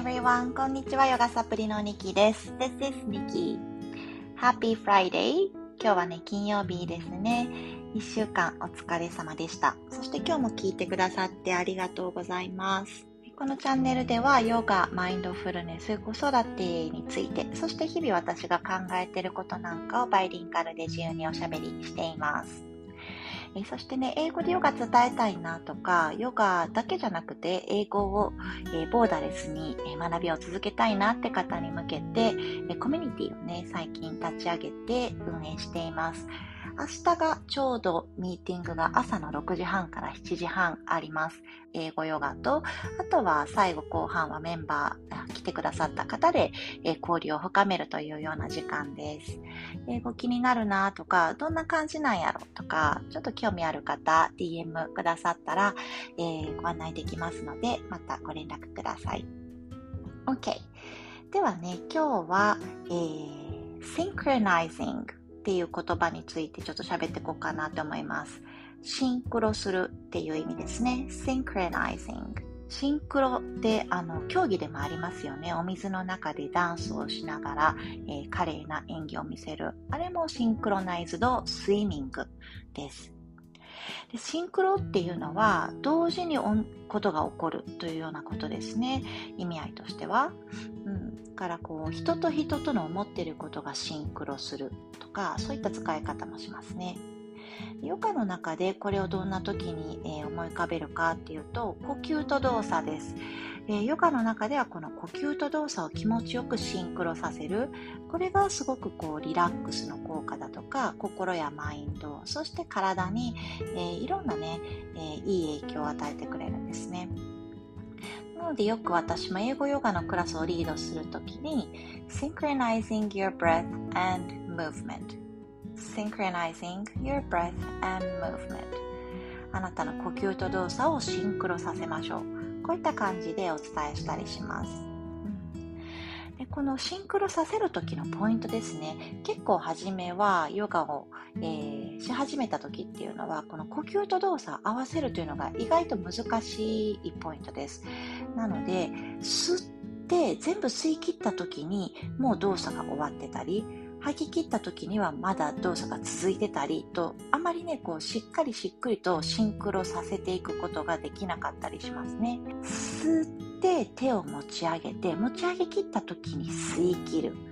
everyone! こんにちは、ヨガサプリのニキです。This is Nikki. Happy Friday! 今日はね、金曜日ですね。一週間お疲れ様でした。そして今日も聞いてくださってありがとうございます。このチャンネルではヨガ、マインドフルネス、子育てについて、そして日々私が考えていることなんかをバイリンガルで自由におしゃべりしています。えそしてね、英語でヨガ伝えたいなとか、ヨガだけじゃなくて、英語を、えボーダレスに、学びを続けたいなって方に向けて、えコミュニティをね、最近立ち上げて運営しています。明日がちょうどミーティングが朝の6時半から7時半あります。英語ヨガと、あとは最後後半はメンバー来てくださった方で、え交流を深めるというような時間です。英語気になるなとか、どんな感じなんやろとか、ちょっと興味ある方、DM くださったら、えー、ご案内できますので、またご連絡ください。OK。ではね、今日は、えー、synchronizing っていう言葉についてちょっと喋っていこうかなと思います。シンクロするっていう意味ですね。synchronizing。シンクロってあの競技でもありますよね。お水の中でダンスをしながら、えー、華麗な演技を見せる。あれもシンクロナイズドスイミングです。でシンクロっていうのは同時にことが起こるというようなことですね。意味合いとしては、うん、からこう人と人との思っていることがシンクロするとかそういった使い方もしますね。ヨガの中でこれをどんな時に、思い浮かべるかっていうと呼吸と動作です。えヨガの中ではこの呼吸と動作を気持ちよくシンクロさせる。これがすごくこうリラックスの効果だとか心やマインドそして体に、えー、いろんなね、えー、いい影響を与えてくれるんですね。なのでよく私も英語ヨガのクラスをリードするときに Synchronizing your breath and movement Synchronizing your breath and movement あなたの呼吸と動作をシンクロさせましょう。こういった感じでお伝えしたりします。でこのシンクロさせる時のポイントですね結構初めはヨガを、えー、し始めた時っていうのはこの呼吸と動作合わせるというのが意外と難しいポイントですなので吸って全部吸い切った時にもう動作が終わってたり吐き切った時にはまだ動作が続いてたりとあまりねこうしっかりしっくりとシンクロさせていくことができなかったりしますね。吸って手を持ち上げて持ち上げ切った時に吸い切る。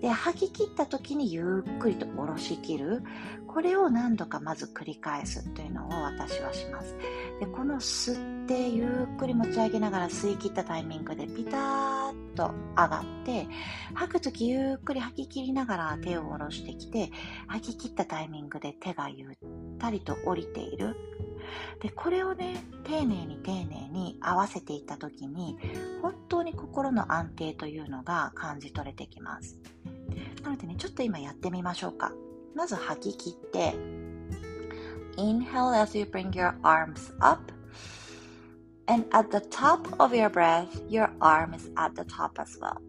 で吐き切った時にゆっくりと下ろし切る。これを何度かまず繰り返すというのを私はします。でこの吸ってゆっくり持ち上げながら吸い切ったタイミングでピターッと上がって吐く時ゆっくり吐き切りながら手を下ろしてきて吐き切ったタイミングで手がゆったりと降りている。でこれをね丁寧に丁寧に合わせていった時に本当に心の安定というのが感じ取れてきます。なのでねちょっと今やってみましょうかまず吐き切って Inhale as you bring your arms up and at the top of your breath your arm is at the top as well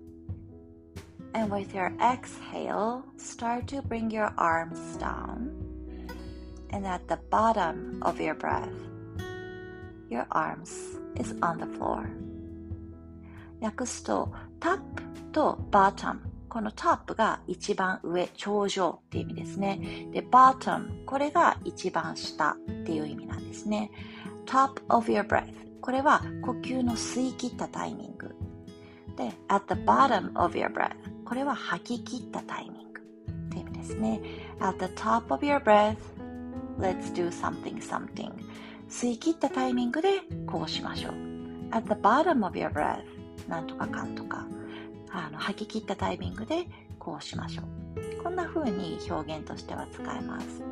and with your exhale start to bring your arms down and at the bottom of your breath your arms is on the floor 訳すとタップとバータム このトップが一番上、頂上っていう意味ですね。で、bottom、これが一番下っていう意味なんですね。top of your breath、これは呼吸の吸い切ったタイミング。で、at the bottom of your breath、これは吐き切ったタイミングっていう意味ですね。at the top of your breath, let's do something something. 吸い切ったタイミングでこうしましょう。at the bottom of your breath, なんとかかんとか。あの吐き切ったタイミングでこうしましょう。こんな風に表現としては使えます。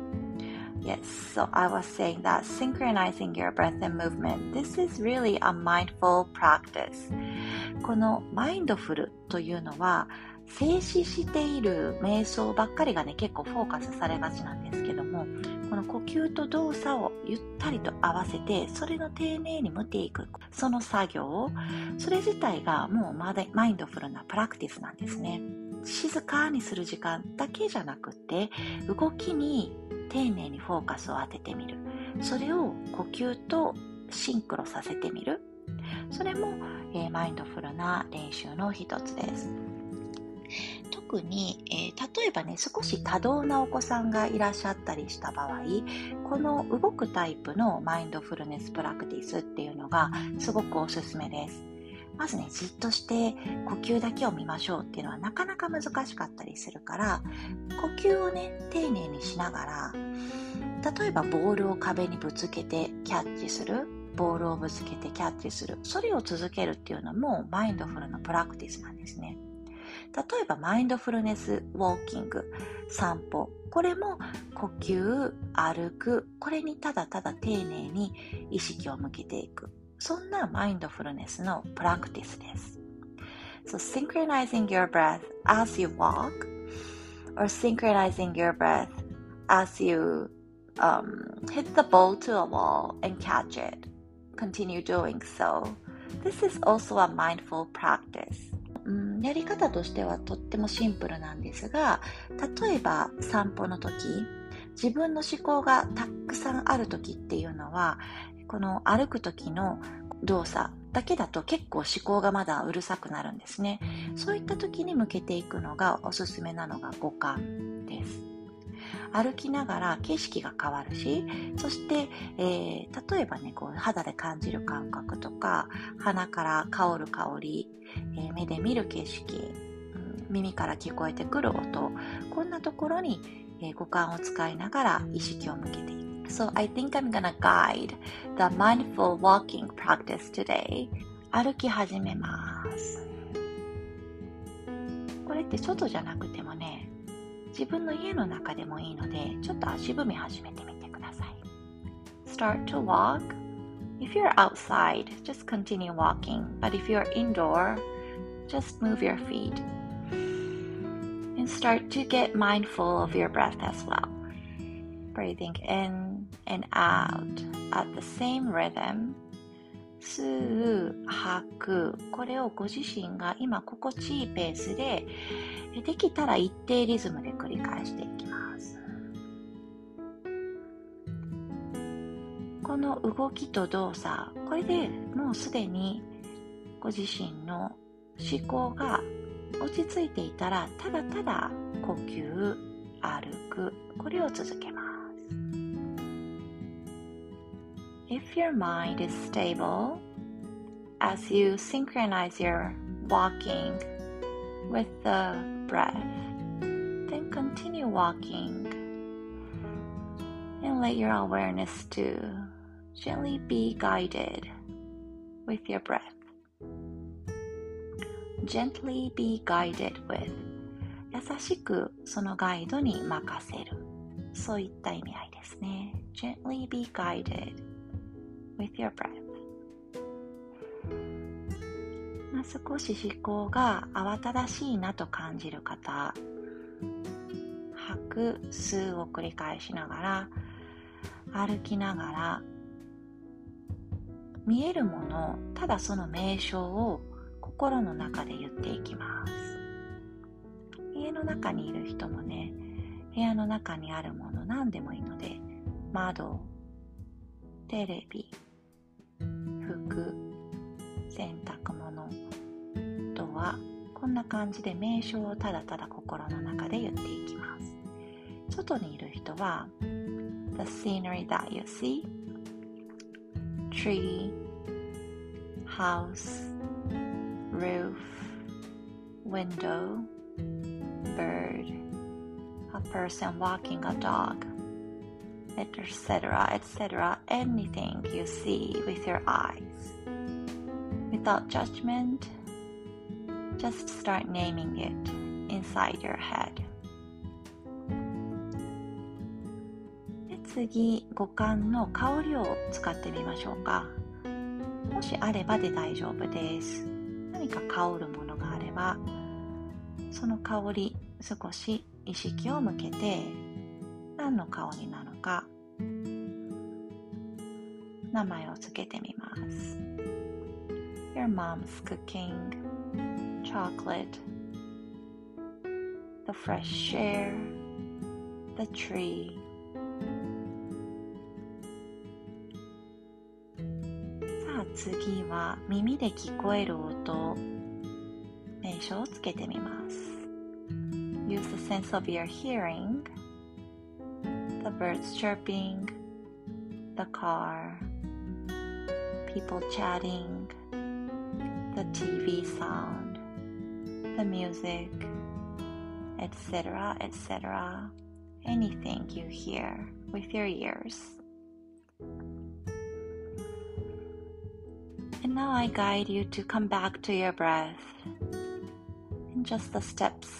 Yes, so I was saying that synchronizing your breath and movement, this is really a mindful practice. このマインドフルというのは静止している瞑想ばっかりがね結構フォーカスされがちなんですけども呼吸と動作をゆったりと合わせてそれの丁寧に見ていく。その作業をそれ自体がもうマインドフルなプラクティスなんですね。静かにする時間だけじゃなくて動きに丁寧にフォーカスを当ててみる。それを呼吸とシンクロさせてみる。それも、えー、マインドフルな練習の一つです。特に、えー、例えばね、少し多動なお子さんがいらっしゃったりした場合、この動くタイプのマインドフルネスプラクティスっていうのがすごくおすすめです。まずね、じっとして呼吸だけを見ましょうっていうのはなかなか難しかったりするから、呼吸をね、丁寧にしながら、例えばボールを壁にぶつけてキャッチする、ボールをぶつけてキャッチする、それを続けるっていうのもマインドフルのプラクティスなんですね。例えばマインドフルネスウォーキング、散歩、これも呼吸、歩く、これにただただ丁寧に意識を向けていく。そんなマインドフルネスのプラクティスです。So synchronizing your breath as you walk or synchronizing your breath as you um, hit the ball to a wall and catch it. Continue doing so. This is also a mindful practice. うん、やり方としてはとってもシンプルなんですが、例えば散歩の時、自分の思考がたくさんある時っていうのは、この歩く時の動作だけだと結構思考がまだうるさくなるんですね。そういった時に向けていくのがおすすめなのが五感です。歩きながら景色が変わるし、そして、えー、例えばね、こう肌で感じる感覚とか、鼻から香る香り、えー、目で見る景色、うん、耳から聞こえてくる音、こんなところに、えー、五感を使いながら意識を向けていく。So I think I'm gonna guide the mindful walking practice today. 歩き始めます。これって外じゃなくてもね、自分の家の中でもいいので、ちょっと足踏み始めてみてください。Start to walk. If you're outside, just continue walking. But if you're indoor, just move your feet. And start to get mindful of your breath as well. Breathing in and out at the same rhythm 吸う、吐く。これをご自身が今心地いいペースで、できたら一定リズムでり返していきます。この動きと動作、これでもうすでにご自身の思考が落ち着いていたら、ただただ呼吸、歩く、これを続けます。If your mind is stable, as you synchronize your walking with the breath, continue walking and let your awareness to gently be guided with your breath. Gently be guided with 優しくそのガイドに任せるそういった意味合いですね Gently be guided with your breath まあ、少し思考が慌ただしいなと感じる方く吸うを繰り返しながら歩きながら見えるものただその名称を心の中で言っていきます。家の中にいる人もね部屋の中にあるもの何でもいいので窓テレビ服洗濯物とはこんな感じで名称をただただ心の中で言っていきます。外にいる人は The scenery that you see tree house roof window bird a person walking a dog etc., etc., anything you see with your eyes. Without judgment, just start naming it inside your head. 次、五感の香りを使ってみましょうか。もしあればで大丈夫です。何か香るものがあれば、その香り少し意識を向けて何の顔になるか名前を付けてみます Your mom's cooking chocolate the fresh air the tree 次は耳で聞こえる音名称をつけてみます Use the sense of your hearing the birds chirping the car people chatting the TV sound the music etc etc anything you hear with your ears Now I guide you to come back to your breath and just the steps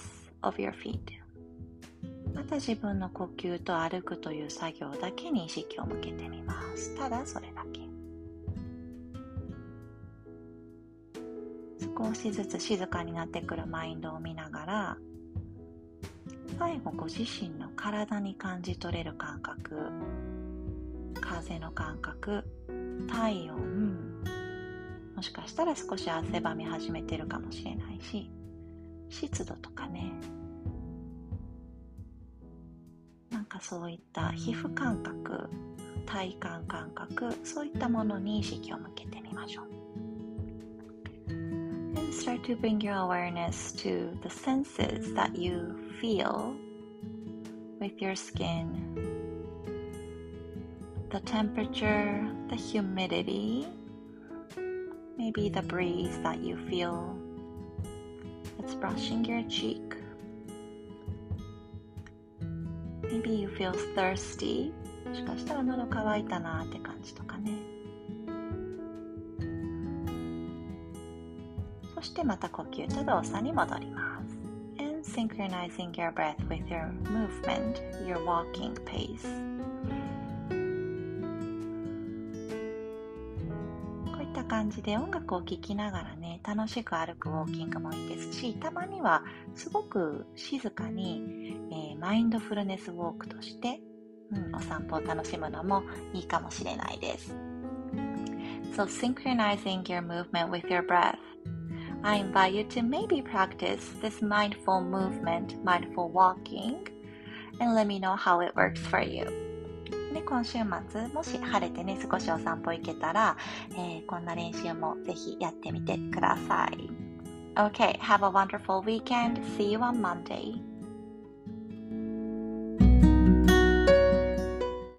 of your feet. また自分の呼吸と歩くという作業だけに意識を向けてみます。ただそれだけ。少しずつ静かになってくるマインドを見ながら、最後ご自身の体に感じ取れる感覚、風の感覚、体温、もしかしたら少し汗ばみ始めてるかもしれないし湿度とかねなんかそういった皮膚感覚体感感覚そういったものに意識を向けてみましょう And start to bring your awareness to the senses that you feel with your skin the temperature, the humidity, Maybe the breeze that you feel that's brushing your cheek. Maybe you feel thirsty. もしかしたら喉乾いたなって感じとかね。そしてまた呼吸と動作に戻ります。And synchronizing your breath with your movement, your walking pace. 感じで音楽を聴きながらね楽しく歩くウォーキングもいいですしたまにはすごく静かに、えー、マインドフルネスウォークとして、うん、お散歩を楽しむのもいいかもしれないです So synchronizing your movement with your breath I invite you to maybe practice this mindful movement, mindful walking, and let me know how it works for you. で、今週末、もし晴れてね、少しお散歩行けたら、えー、こんな練習もぜひやってみてください。OK have a wonderful weekend. See you on Monday.